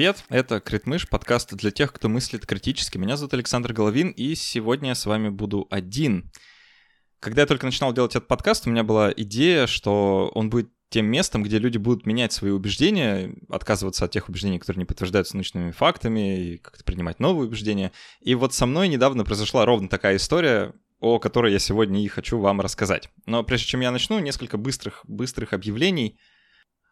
Привет, это Критмыш, подкаст для тех, кто мыслит критически. Меня зовут Александр Головин, и сегодня я с вами буду один. Когда я только начинал делать этот подкаст, у меня была идея, что он будет тем местом, где люди будут менять свои убеждения, отказываться от тех убеждений, которые не подтверждаются научными фактами, и как-то принимать новые убеждения. И вот со мной недавно произошла ровно такая история, о которой я сегодня и хочу вам рассказать. Но прежде чем я начну, несколько быстрых, быстрых объявлений —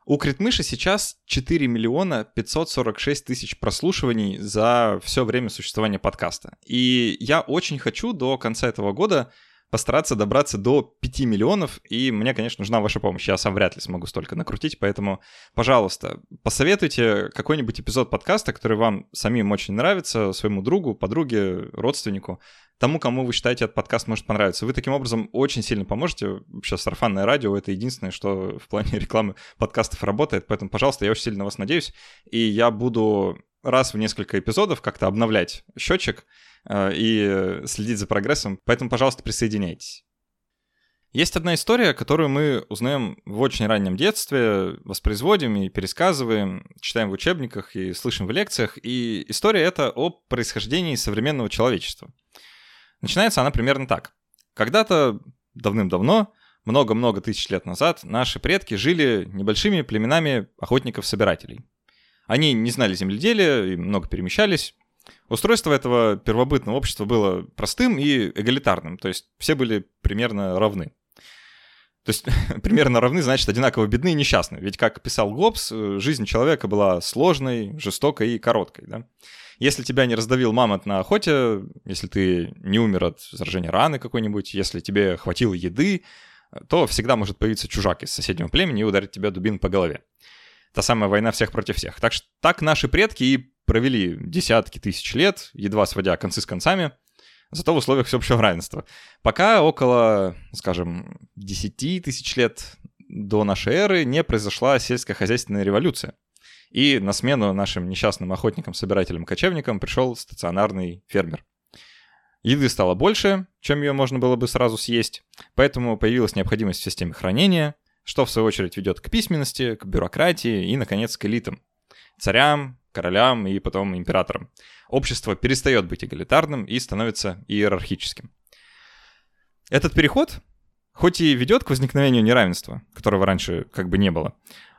у Критмыша сейчас 4 миллиона 546 тысяч прослушиваний за все время существования подкаста. И я очень хочу до конца этого года постараться добраться до 5 миллионов, и мне, конечно, нужна ваша помощь. Я сам вряд ли смогу столько накрутить, поэтому, пожалуйста, посоветуйте какой-нибудь эпизод подкаста, который вам самим очень нравится, своему другу, подруге, родственнику тому, кому вы считаете этот подкаст может понравиться. Вы таким образом очень сильно поможете. Вообще сарафанное радио — это единственное, что в плане рекламы подкастов работает. Поэтому, пожалуйста, я очень сильно на вас надеюсь. И я буду раз в несколько эпизодов как-то обновлять счетчик и следить за прогрессом. Поэтому, пожалуйста, присоединяйтесь. Есть одна история, которую мы узнаем в очень раннем детстве, воспроизводим и пересказываем, читаем в учебниках и слышим в лекциях. И история эта о происхождении современного человечества — Начинается она примерно так. Когда-то давным-давно, много-много тысяч лет назад, наши предки жили небольшими племенами охотников-собирателей. Они не знали земледелия и много перемещались. Устройство этого первобытного общества было простым и эгалитарным, то есть все были примерно равны. То есть примерно равны, значит, одинаково бедны и несчастны. Ведь, как писал Гоббс, жизнь человека была сложной, жестокой и короткой. Да? Если тебя не раздавил мамонт на охоте, если ты не умер от заражения раны какой-нибудь, если тебе хватило еды, то всегда может появиться чужак из соседнего племени и ударить тебя дубин по голове. Та самая война всех против всех. Так, так наши предки и провели десятки тысяч лет, едва сводя концы с концами, зато в условиях всеобщего равенства. Пока около, скажем, 10 тысяч лет до нашей эры не произошла сельскохозяйственная революция. И на смену нашим несчастным охотникам, собирателям, кочевникам пришел стационарный фермер. Еды стало больше, чем ее можно было бы сразу съесть, поэтому появилась необходимость в системе хранения, что в свою очередь ведет к письменности, к бюрократии и, наконец, к элитам. Царям, королям и потом императорам. Общество перестает быть эгалитарным и становится иерархическим. Этот переход, хоть и ведет к возникновению неравенства, которого раньше как бы не было,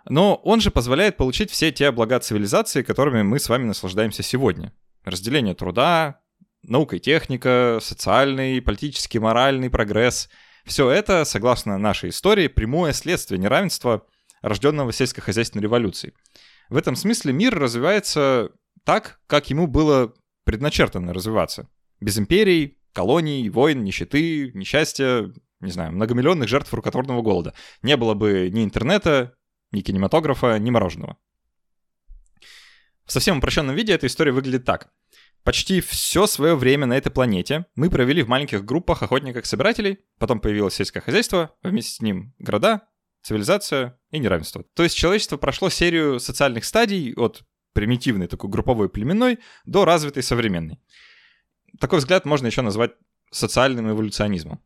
но он же позволяет получить все те блага цивилизации, которыми мы с вами наслаждаемся сегодня. Разделение труда, наука и техника, социальный, политический, моральный прогресс. Все это, согласно нашей истории, прямое следствие неравенства, рожденного сельскохозяйственной революцией. В этом смысле мир развивается так, как ему было предначертано развиваться. Без империй, колоний, войн, нищеты, несчастья, не знаю, многомиллионных жертв рукотворного голода. Не было бы ни интернета, ни кинематографа, ни мороженого. В совсем упрощенном виде эта история выглядит так. Почти все свое время на этой планете мы провели в маленьких группах охотников-собирателей, потом появилось сельское хозяйство, вместе с ним города, цивилизация и неравенство. То есть человечество прошло серию социальных стадий от примитивной такой групповой племенной до развитой современной. Такой взгляд можно еще назвать социальным эволюционизмом.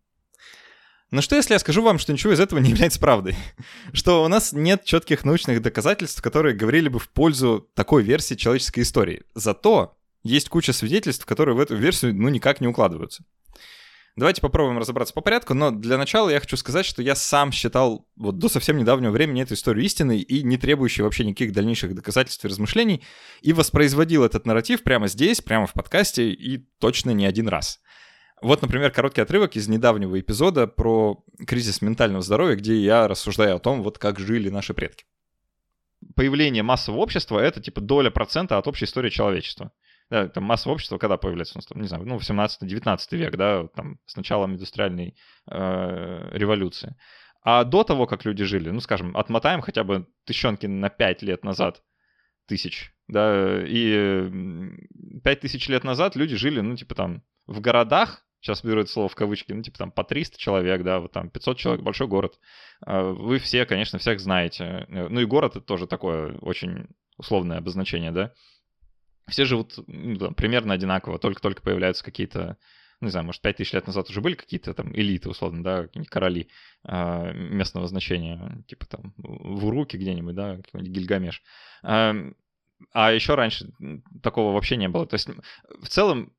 Но что если я скажу вам, что ничего из этого не является правдой? Что у нас нет четких научных доказательств, которые говорили бы в пользу такой версии человеческой истории. Зато есть куча свидетельств, которые в эту версию ну никак не укладываются. Давайте попробуем разобраться по порядку, но для начала я хочу сказать, что я сам считал вот до совсем недавнего времени эту историю истинной и не требующей вообще никаких дальнейших доказательств и размышлений, и воспроизводил этот нарратив прямо здесь, прямо в подкасте, и точно не один раз. Вот, например, короткий отрывок из недавнего эпизода про кризис ментального здоровья, где я рассуждаю о том, вот как жили наши предки. Появление массового общества — это типа доля процента от общей истории человечества. Да, там массовое общество когда появляется? Ну, не знаю, ну, 18-19 век, да, там, с началом индустриальной э, революции. А до того, как люди жили, ну, скажем, отмотаем хотя бы тысячонки на 5 лет назад, тысяч, да, и 5 тысяч лет назад люди жили, ну, типа там, в городах, сейчас беру это слово в кавычки, ну, типа там по 300 человек, да, вот там 500 человек, большой город. А, вы все, конечно, всех знаете. Ну и город — это тоже такое очень условное обозначение, да. Все живут ну, там, примерно одинаково, только-только появляются какие-то ну, не знаю, может, 5000 лет назад уже были какие-то там элиты, условно, да, короли э, местного значения, типа там в Уруке где-нибудь, да, какой-нибудь Гильгамеш. Э, А еще раньше такого вообще не было. То есть в целом,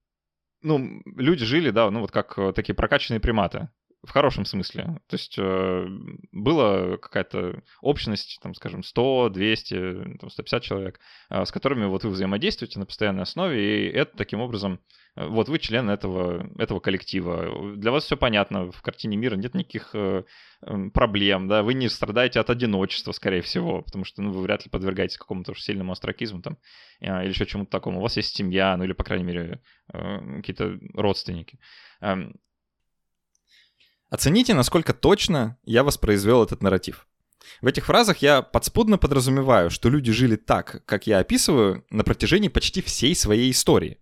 ну, люди жили, да, ну вот как э, такие прокачанные приматы в хорошем смысле. То есть э, была какая-то общность, там, скажем, 100, 200, там, 150 человек, э, с которыми вот вы взаимодействуете на постоянной основе, и это таким образом, э, вот вы член этого, этого коллектива. Для вас все понятно, в картине мира нет никаких э, эм, проблем, да, вы не страдаете от одиночества, скорее всего, потому что ну, вы вряд ли подвергаетесь какому-то уж сильному астракизму там, э, или еще чему-то такому. У вас есть семья, ну или, по крайней мере, э, какие-то родственники. Эм, Оцените, насколько точно я воспроизвел этот нарратив. В этих фразах я подспудно подразумеваю, что люди жили так, как я описываю, на протяжении почти всей своей истории.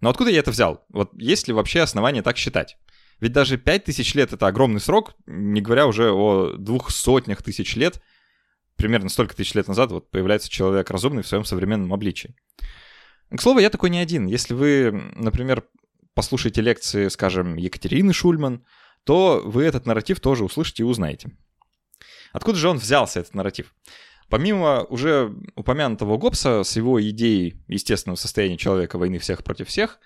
Но откуда я это взял? Вот есть ли вообще основания так считать? Ведь даже 5000 лет — это огромный срок, не говоря уже о двух сотнях тысяч лет. Примерно столько тысяч лет назад вот появляется человек разумный в своем современном обличии. К слову, я такой не один. Если вы, например, послушаете лекции, скажем, Екатерины Шульман — то вы этот нарратив тоже услышите и узнаете. Откуда же он взялся, этот нарратив? Помимо уже упомянутого Гоббса с его идеей естественного состояния человека войны всех против всех,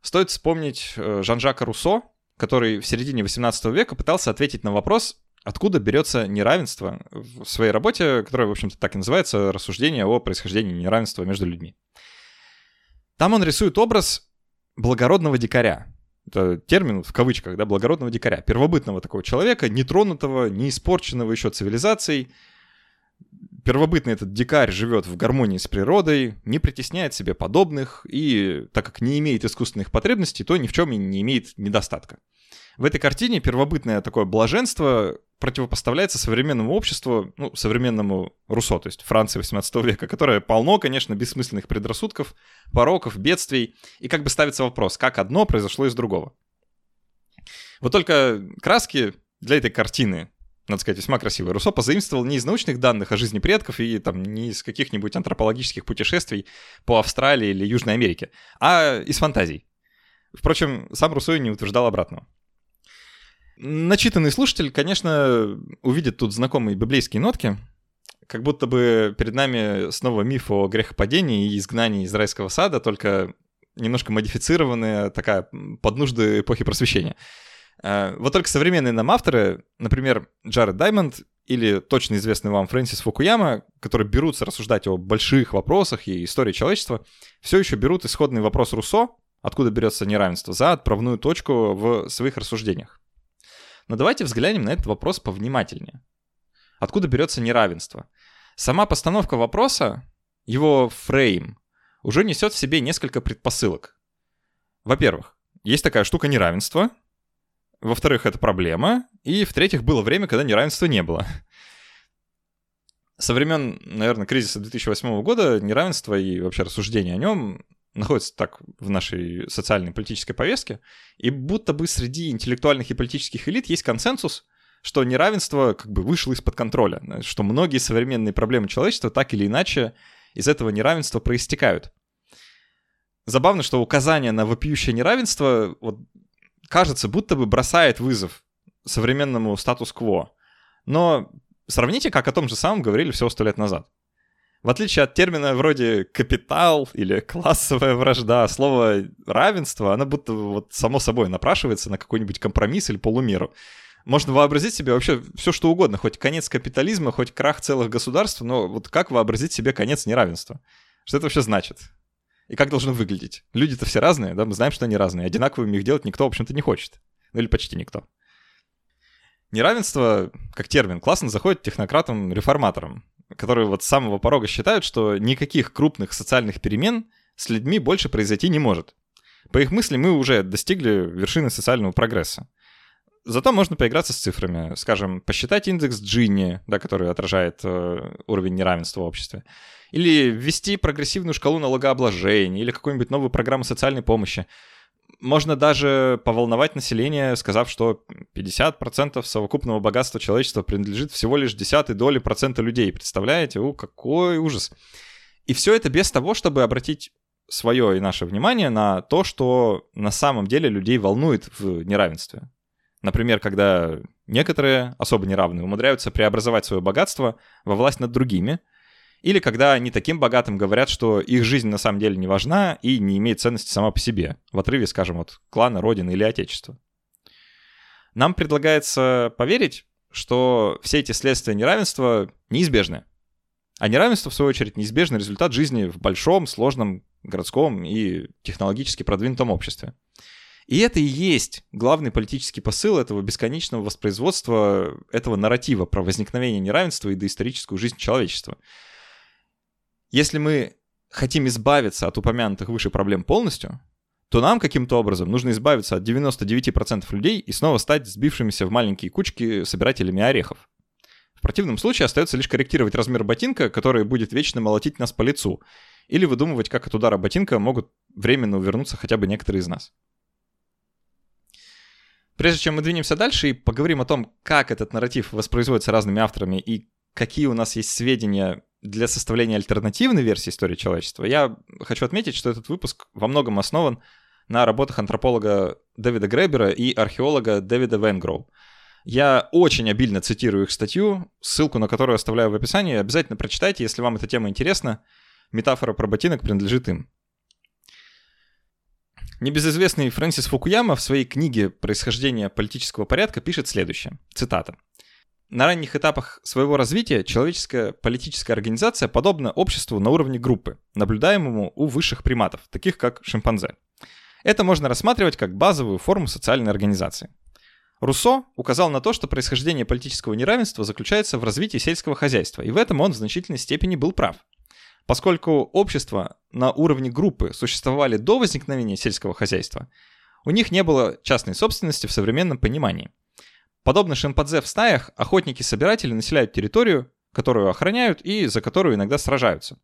стоит вспомнить э, Жан-Жака Руссо, который в середине 18 века пытался ответить на вопрос, откуда берется неравенство в своей работе, которая, в общем-то, так и называется «Рассуждение о происхождении неравенства между людьми». Там он рисует образ благородного дикаря, это термин в кавычках, да, благородного дикаря, первобытного такого человека, нетронутого, не испорченного еще цивилизацией. Первобытный этот дикарь живет в гармонии с природой, не притесняет себе подобных, и так как не имеет искусственных потребностей, то ни в чем и не имеет недостатка. В этой картине первобытное такое блаженство противопоставляется современному обществу, ну, современному Руссо, то есть Франции 18 века, которое полно, конечно, бессмысленных предрассудков, пороков, бедствий, и как бы ставится вопрос, как одно произошло из другого. Вот только краски для этой картины, надо сказать, весьма красивые. Руссо позаимствовал не из научных данных о жизни предков и там не из каких-нибудь антропологических путешествий по Австралии или Южной Америке, а из фантазий. Впрочем, сам Руссо и не утверждал обратного. Начитанный слушатель, конечно, увидит тут знакомые библейские нотки, как будто бы перед нами снова миф о грехопадении и изгнании из райского сада, только немножко модифицированная, такая под нужды эпохи просвещения. Э, вот только современные нам авторы, например, Джаред Даймонд или точно известный вам Фрэнсис Фукуяма, которые берутся рассуждать о больших вопросах и истории человечества, все еще берут исходный вопрос Руссо, откуда берется неравенство, за отправную точку в своих рассуждениях. Но давайте взглянем на этот вопрос повнимательнее. Откуда берется неравенство? Сама постановка вопроса, его фрейм, уже несет в себе несколько предпосылок. Во-первых, есть такая штука неравенства. Во-вторых, это проблема. И в-третьих, было время, когда неравенства не было. Со времен, наверное, кризиса 2008 года неравенство и вообще рассуждение о нем находится так в нашей социальной политической повестке, и будто бы среди интеллектуальных и политических элит есть консенсус, что неравенство как бы вышло из-под контроля, что многие современные проблемы человечества так или иначе из этого неравенства проистекают. Забавно, что указание на вопиющее неравенство вот, кажется, будто бы бросает вызов современному статус-кво. Но сравните, как о том же самом говорили всего сто лет назад. В отличие от термина вроде «капитал» или «классовая вражда», слово «равенство», оно будто вот само собой напрашивается на какой-нибудь компромисс или полумеру. Можно вообразить себе вообще все, что угодно, хоть конец капитализма, хоть крах целых государств, но вот как вообразить себе конец неравенства? Что это вообще значит? И как должно выглядеть? Люди-то все разные, да, мы знаем, что они разные. Одинаковыми их делать никто, в общем-то, не хочет. Ну или почти никто. Неравенство, как термин, классно заходит технократам-реформаторам которые вот с самого порога считают, что никаких крупных социальных перемен с людьми больше произойти не может. По их мысли, мы уже достигли вершины социального прогресса. Зато можно поиграться с цифрами. Скажем, посчитать индекс Джинни, да, который отражает э, уровень неравенства в обществе. Или ввести прогрессивную шкалу налогообложения, или какую-нибудь новую программу социальной помощи можно даже поволновать население, сказав, что 50% совокупного богатства человечества принадлежит всего лишь десятой доли процента людей. Представляете? У, какой ужас. И все это без того, чтобы обратить свое и наше внимание на то, что на самом деле людей волнует в неравенстве. Например, когда некоторые, особо неравные, умудряются преобразовать свое богатство во власть над другими, Или когда они таким богатым говорят, что их жизнь на самом деле не важна и не имеет ценности сама по себе, в отрыве, скажем, от клана, родины или отечества. Нам предлагается поверить, что все эти следствия неравенства неизбежны. А неравенство, в свою очередь, неизбежный результат жизни в большом, сложном, городском и технологически продвинутом обществе. И это и есть главный политический посыл этого бесконечного воспроизводства этого нарратива про возникновение неравенства и доисторическую жизнь человечества. Если мы хотим избавиться от упомянутых выше проблем полностью, то нам каким-то образом нужно избавиться от 99% людей и снова стать сбившимися в маленькие кучки собирателями орехов. В противном случае остается лишь корректировать размер ботинка, который будет вечно молотить нас по лицу, или выдумывать, как от удара ботинка могут временно увернуться хотя бы некоторые из нас. Прежде чем мы двинемся дальше и поговорим о том, как этот нарратив воспроизводится разными авторами и какие у нас есть сведения для составления альтернативной версии истории человечества, я хочу отметить, что этот выпуск во многом основан на работах антрополога Дэвида Гребера и археолога Дэвида Венгроу. Я очень обильно цитирую их статью, ссылку на которую оставляю в описании. Обязательно прочитайте, если вам эта тема интересна. Метафора про ботинок принадлежит им. Небезызвестный Фрэнсис Фукуяма в своей книге «Происхождение политического порядка» пишет следующее. Цитата. На ранних этапах своего развития человеческая политическая организация подобна обществу на уровне группы, наблюдаемому у высших приматов, таких как шимпанзе. Это можно рассматривать как базовую форму социальной организации. Руссо указал на то, что происхождение политического неравенства заключается в развитии сельского хозяйства, и в этом он в значительной степени был прав. Поскольку общества на уровне группы существовали до возникновения сельского хозяйства, у них не было частной собственности в современном понимании. Подобно шимпанзе в стаях, охотники-собиратели населяют территорию, которую охраняют и за которую иногда сражаются.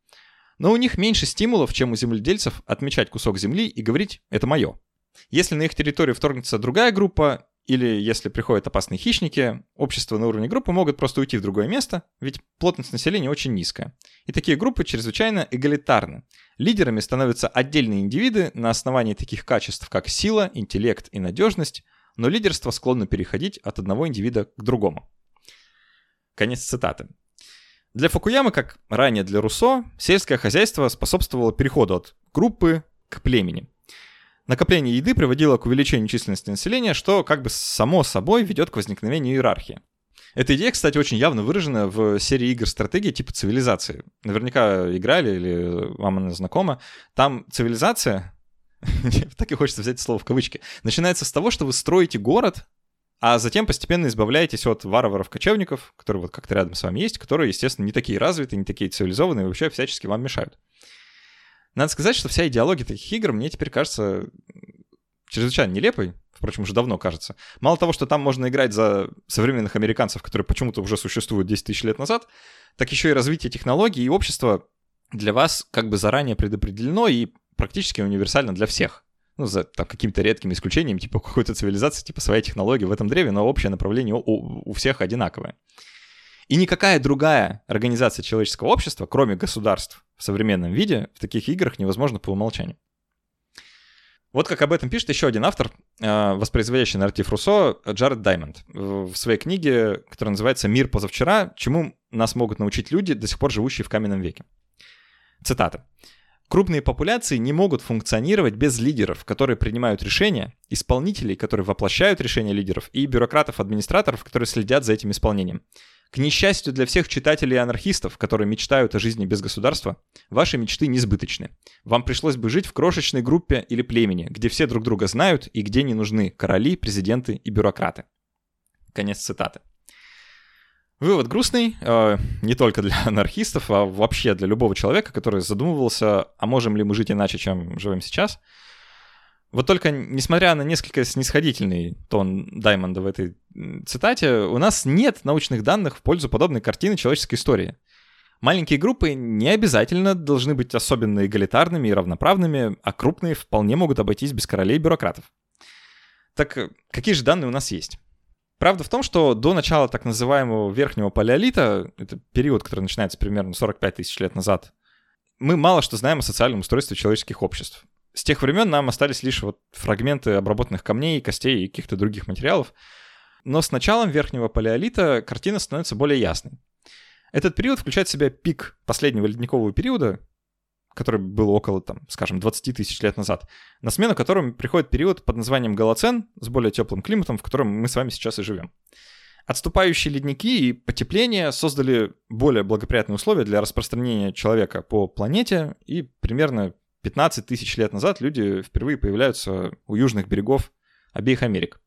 Но у них меньше стимулов, чем у земледельцев отмечать кусок земли и говорить «это мое». Если на их территорию вторгнется другая группа, или если приходят опасные хищники, общества на уровне группы могут просто уйти в другое место, ведь плотность населения очень низкая. И такие группы чрезвычайно эгалитарны. Лидерами становятся отдельные индивиды на основании таких качеств, как сила, интеллект и надежность, но лидерство склонно переходить от одного индивида к другому. Конец цитаты. Для Фукуямы, как ранее для Руссо, сельское хозяйство способствовало переходу от группы к племени. Накопление еды приводило к увеличению численности населения, что как бы само собой ведет к возникновению иерархии. Эта идея, кстати, очень явно выражена в серии игр стратегии типа цивилизации. Наверняка играли или вам она знакома. Там цивилизация, так и хочется взять слово в кавычки, начинается с того, что вы строите город, а затем постепенно избавляетесь от варваров-кочевников, которые вот как-то рядом с вами есть, которые, естественно, не такие развитые, не такие цивилизованные, вообще всячески вам мешают. Надо сказать, что вся идеология таких игр мне теперь кажется чрезвычайно нелепой, впрочем, уже давно кажется. Мало того, что там можно играть за современных американцев, которые почему-то уже существуют 10 тысяч лет назад, так еще и развитие технологий и общества для вас как бы заранее предопределено и практически универсально для всех. Ну, за там, каким-то редким исключением, типа какой-то цивилизации, типа своя технология в этом древе, но общее направление у, у всех одинаковое. И никакая другая организация человеческого общества, кроме государств в современном виде, в таких играх невозможно по умолчанию. Вот как об этом пишет еще один автор, э, воспроизводящий нарратив Руссо, Джаред Даймонд, в своей книге, которая называется «Мир позавчера. Чему нас могут научить люди, до сих пор живущие в каменном веке». Цитата. Крупные популяции не могут функционировать без лидеров, которые принимают решения, исполнителей, которые воплощают решения лидеров, и бюрократов-администраторов, которые следят за этим исполнением. К несчастью для всех читателей и анархистов, которые мечтают о жизни без государства, ваши мечты несбыточны. Вам пришлось бы жить в крошечной группе или племени, где все друг друга знают и где не нужны короли, президенты и бюрократы. Конец цитаты. Вывод грустный, э, не только для анархистов, а вообще для любого человека, который задумывался, а можем ли мы жить иначе, чем живем сейчас – вот только, несмотря на несколько снисходительный тон Даймонда в этой цитате, у нас нет научных данных в пользу подобной картины человеческой истории. Маленькие группы не обязательно должны быть особенно эгалитарными и равноправными, а крупные вполне могут обойтись без королей и бюрократов. Так какие же данные у нас есть? Правда в том, что до начала так называемого верхнего палеолита, это период, который начинается примерно 45 тысяч лет назад, мы мало что знаем о социальном устройстве человеческих обществ. С тех времен нам остались лишь вот фрагменты обработанных камней, костей и каких-то других материалов. Но с началом верхнего палеолита картина становится более ясной. Этот период включает в себя пик последнего ледникового периода, который был около, там, скажем, 20 тысяч лет назад, на смену которому приходит период под названием Голоцен с более теплым климатом, в котором мы с вами сейчас и живем. Отступающие ледники и потепление создали более благоприятные условия для распространения человека по планете, и примерно 15 тысяч лет назад люди впервые появляются у южных берегов обеих Америк.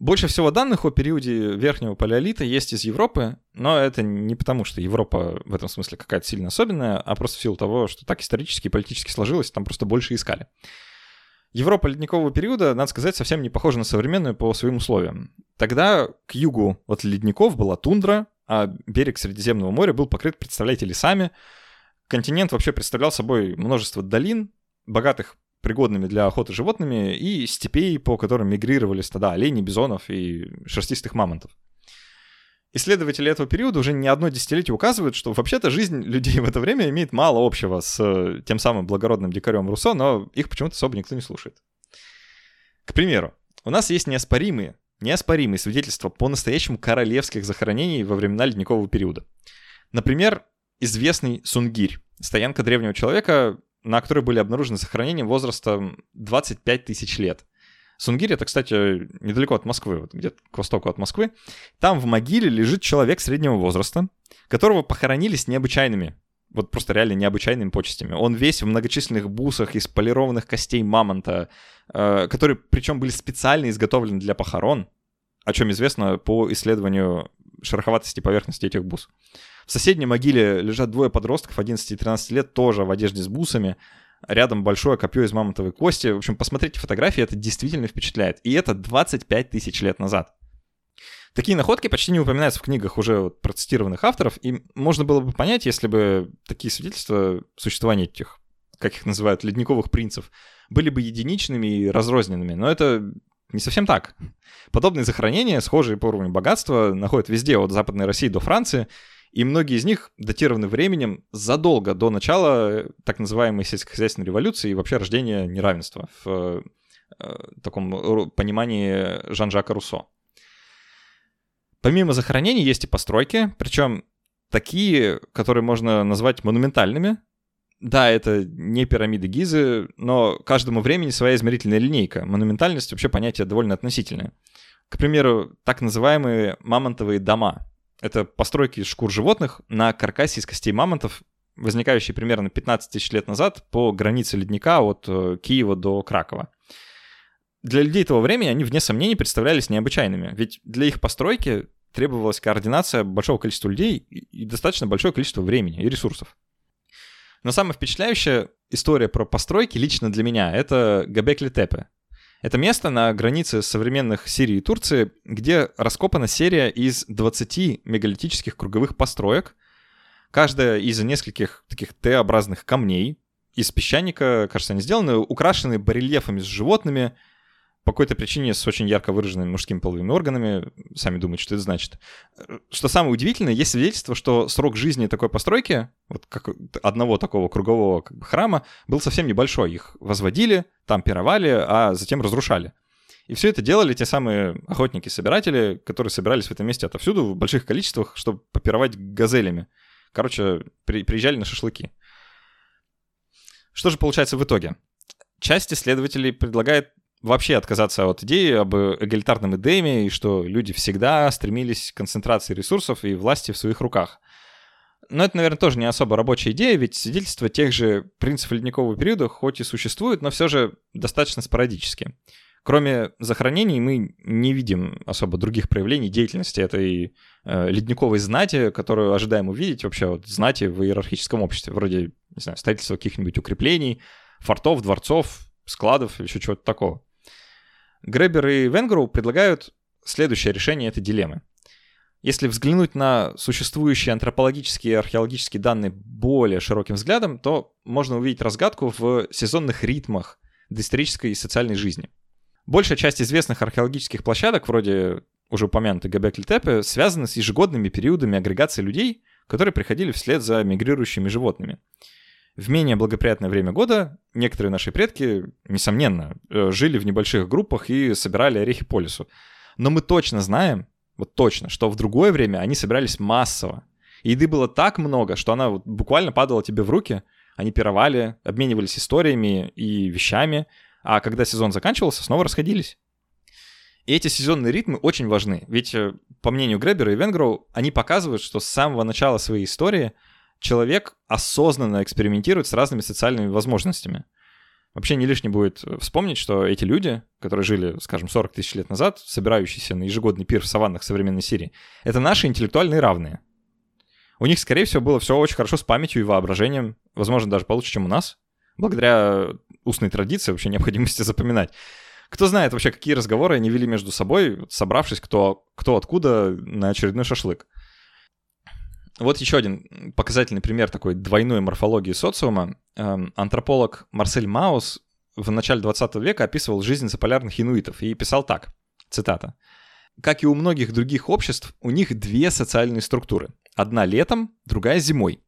Больше всего данных о периоде верхнего палеолита есть из Европы, но это не потому, что Европа в этом смысле какая-то сильно особенная, а просто в силу того, что так исторически и политически сложилось, там просто больше искали. Европа ледникового периода, надо сказать, совсем не похожа на современную по своим условиям. Тогда к югу от ледников была тундра, а берег Средиземного моря был покрыт, представляете, лесами. Континент вообще представлял собой множество долин, богатых пригодными для охоты животными, и степей, по которым мигрировали стада оленей, бизонов и шерстистых мамонтов. Исследователи этого периода уже не одно десятилетие указывают, что вообще-то жизнь людей в это время имеет мало общего с э, тем самым благородным дикарем Руссо, но их почему-то особо никто не слушает. К примеру, у нас есть неоспоримые, неоспоримые свидетельства по-настоящему королевских захоронений во времена ледникового периода. Например, известный Сунгирь, стоянка древнего человека, на которой были обнаружены захоронения возрастом 25 тысяч лет. Сунгирь это, кстати, недалеко от Москвы, вот где-то к востоку от Москвы. Там в могиле лежит человек среднего возраста, которого похоронили с необычайными, вот просто реально необычайными почестями. Он весь в многочисленных бусах из полированных костей мамонта, э, которые причем были специально изготовлены для похорон, о чем известно по исследованию шероховатости поверхности этих бус. В соседней могиле лежат двое подростков 11 и 13 лет, тоже в одежде с бусами. Рядом большое копье из мамонтовой кости. В общем, посмотрите фотографии, это действительно впечатляет. И это 25 тысяч лет назад. Такие находки почти не упоминаются в книгах уже вот процитированных авторов, и можно было бы понять, если бы такие свидетельства существования этих, как их называют, ледниковых принцев, были бы единичными и разрозненными. Но это не совсем так. Подобные захоронения, схожие по уровню богатства, находят везде, от Западной России до Франции, и многие из них датированы временем задолго до начала так называемой сельскохозяйственной революции и вообще рождения неравенства в э, таком понимании Жан-Жака Руссо. Помимо захоронений есть и постройки, причем такие, которые можно назвать монументальными. Да, это не пирамиды Гизы, но каждому времени своя измерительная линейка. Монументальность вообще понятие довольно относительное. К примеру, так называемые мамонтовые дома. Это постройки шкур животных на каркасе из костей мамонтов, возникающие примерно 15 тысяч лет назад по границе ледника от э, Киева до Кракова. Для людей того времени они, вне сомнений, представлялись необычайными, ведь для их постройки требовалась координация большого количества людей и достаточно большое количество времени и ресурсов. Но самая впечатляющая история про постройки лично для меня — это Габекли-Тепе, это место на границе современных Сирии и Турции, где раскопана серия из 20 мегалитических круговых построек, каждая из нескольких таких Т-образных камней, из песчаника, кажется, они сделаны, украшены барельефами с животными, по какой-то причине с очень ярко выраженными мужскими половыми органами. Сами думают, что это значит. Что самое удивительное, есть свидетельство, что срок жизни такой постройки, вот как одного такого кругового как бы, храма, был совсем небольшой. Их возводили, там пировали, а затем разрушали. И все это делали те самые охотники-собиратели, которые собирались в этом месте отовсюду в больших количествах, чтобы попировать газелями. Короче, при, приезжали на шашлыки. Что же получается в итоге? Часть исследователей предлагает вообще отказаться от идеи об эгалитарном эдеме и что люди всегда стремились к концентрации ресурсов и власти в своих руках. Но это, наверное, тоже не особо рабочая идея, ведь свидетельства тех же принципов ледникового периода хоть и существуют, но все же достаточно спорадически. Кроме захоронений мы не видим особо других проявлений деятельности этой э, ледниковой знати, которую ожидаем увидеть вообще вот знати в иерархическом обществе, вроде, не знаю, строительства каких-нибудь укреплений, фортов, дворцов, складов или еще чего-то такого. Гребер и Венгроу предлагают следующее решение этой дилеммы. Если взглянуть на существующие антропологические и археологические данные более широким взглядом, то можно увидеть разгадку в сезонных ритмах доисторической и социальной жизни. Большая часть известных археологических площадок, вроде уже упомянутой Габекли-Тепе, связаны с ежегодными периодами агрегации людей, которые приходили вслед за мигрирующими животными. В менее благоприятное время года некоторые наши предки, несомненно, э, жили в небольших группах и собирали орехи по лесу. Но мы точно знаем, вот точно, что в другое время они собирались массово. Еды было так много, что она буквально падала тебе в руки. Они пировали, обменивались историями и вещами, а когда сезон заканчивался, снова расходились. И эти сезонные ритмы очень важны, ведь, э, по мнению Гребера и Венгроу, они показывают, что с самого начала своей истории человек осознанно экспериментирует с разными социальными возможностями. Вообще не лишне будет вспомнить, что эти люди, которые жили, скажем, 40 тысяч лет назад, собирающиеся на ежегодный пир в саваннах современной Сирии, это наши интеллектуальные равные. У них, скорее всего, было все очень хорошо с памятью и воображением, возможно, даже получше, чем у нас, благодаря устной традиции, вообще необходимости запоминать. Кто знает вообще, какие разговоры они вели между собой, собравшись кто, кто откуда на очередной шашлык. Вот еще один показательный пример такой двойной морфологии социума. Эм, антрополог Марсель Маус в начале 20 века описывал жизнь заполярных инуитов и писал так, цитата. «Как и у многих других обществ, у них две социальные структуры. Одна летом, другая зимой.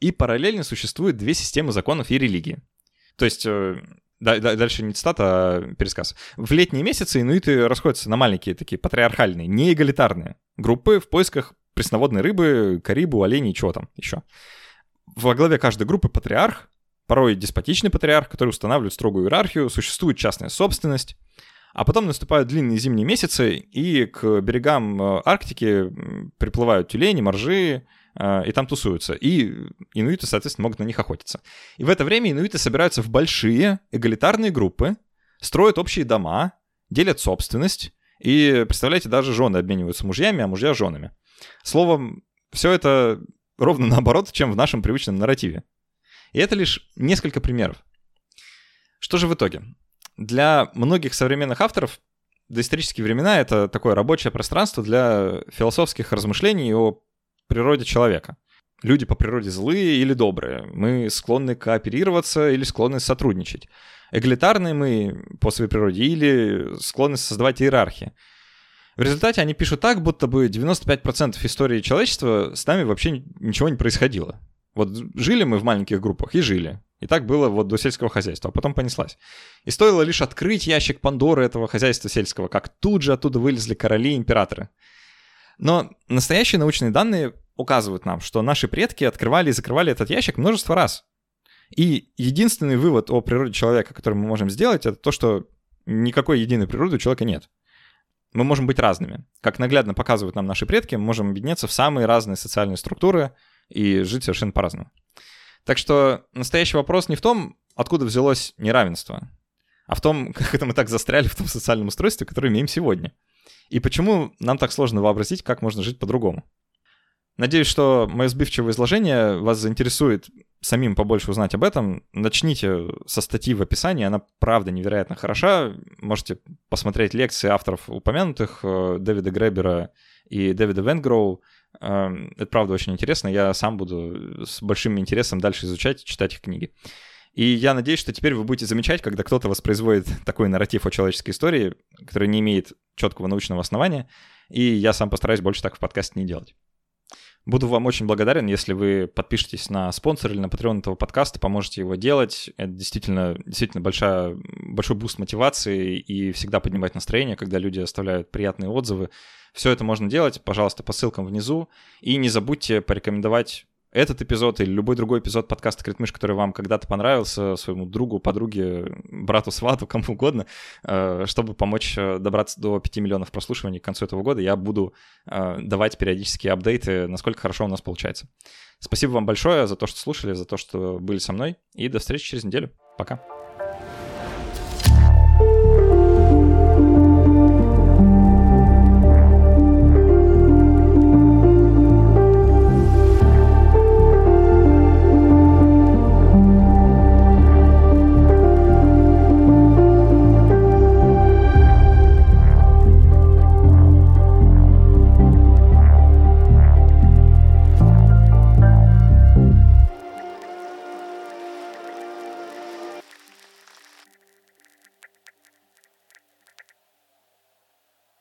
И параллельно существуют две системы законов и религии. То есть э, дальше не цитата, а пересказ. В летние месяцы инуиты расходятся на маленькие такие патриархальные, не эгалитарные группы в поисках пресноводной рыбы, карибу, оленей, чего там еще. Во главе каждой группы патриарх, порой деспотичный патриарх, который устанавливает строгую иерархию, существует частная собственность. А потом наступают длинные зимние месяцы, и к берегам э, Арктики приплывают тюлени, моржи, э, и там тусуются. И инуиты, соответственно, могут на них охотиться. И в это время инуиты собираются в большие эгалитарные группы, строят общие дома, делят собственность, и, представляете, даже жены обмениваются мужьями, а мужья женами. Словом, все это ровно наоборот, чем в нашем привычном нарративе. И это лишь несколько примеров. Что же в итоге? Для многих современных авторов доисторические времена — это такое рабочее пространство для философских размышлений о природе человека. Люди по природе злые или добрые. Мы склонны кооперироваться или склонны сотрудничать. Эгалитарные мы по своей природе или склонны создавать иерархии. В результате они пишут так, будто бы 95% истории человечества с нами вообще ничего не происходило. Вот жили мы в маленьких группах и жили. И так было вот до сельского хозяйства, а потом понеслась. И стоило лишь открыть ящик Пандоры этого хозяйства сельского, как тут же оттуда вылезли короли и императоры. Но настоящие научные данные указывают нам, что наши предки открывали и закрывали этот ящик множество раз. И единственный вывод о природе человека, который мы можем сделать, это то, что никакой единой природы у человека нет мы можем быть разными. Как наглядно показывают нам наши предки, мы можем объединяться в самые разные социальные структуры и жить совершенно по-разному. Так что настоящий вопрос не в том, откуда взялось неравенство, а в том, как это мы так застряли в том социальном устройстве, которое имеем сегодня. И почему нам так сложно вообразить, как можно жить по-другому. Надеюсь, что мое сбивчивое изложение вас заинтересует самим побольше узнать об этом. Начните со статьи в описании, она правда невероятно хороша. Можете посмотреть лекции авторов упомянутых, э, Дэвида Гребера и Дэвида Венгроу. Эм, это правда очень интересно, я сам буду с большим интересом дальше изучать, читать их книги. И я надеюсь, что теперь вы будете замечать, когда кто-то воспроизводит такой нарратив о человеческой истории, который не имеет четкого научного основания, и я сам постараюсь больше так в подкасте не делать. Буду вам очень благодарен, если вы подпишетесь на спонсор или на Patreon этого подкаста, поможете его делать. Это действительно, действительно большая, большой boost мотивации и всегда поднимать настроение, когда люди оставляют приятные отзывы. Все это можно делать, пожалуйста, по ссылкам внизу. И не забудьте порекомендовать этот эпизод или любой другой эпизод подкаста «Критмыш», который вам когда-то понравился, своему другу, подруге, брату, свату, кому угодно, э, чтобы помочь э, добраться до 5 миллионов прослушиваний к концу этого года, я буду э, давать периодические апдейты, насколько хорошо у нас получается. Спасибо вам большое за то, что слушали, за то, что были со мной, и до встречи через неделю. Пока.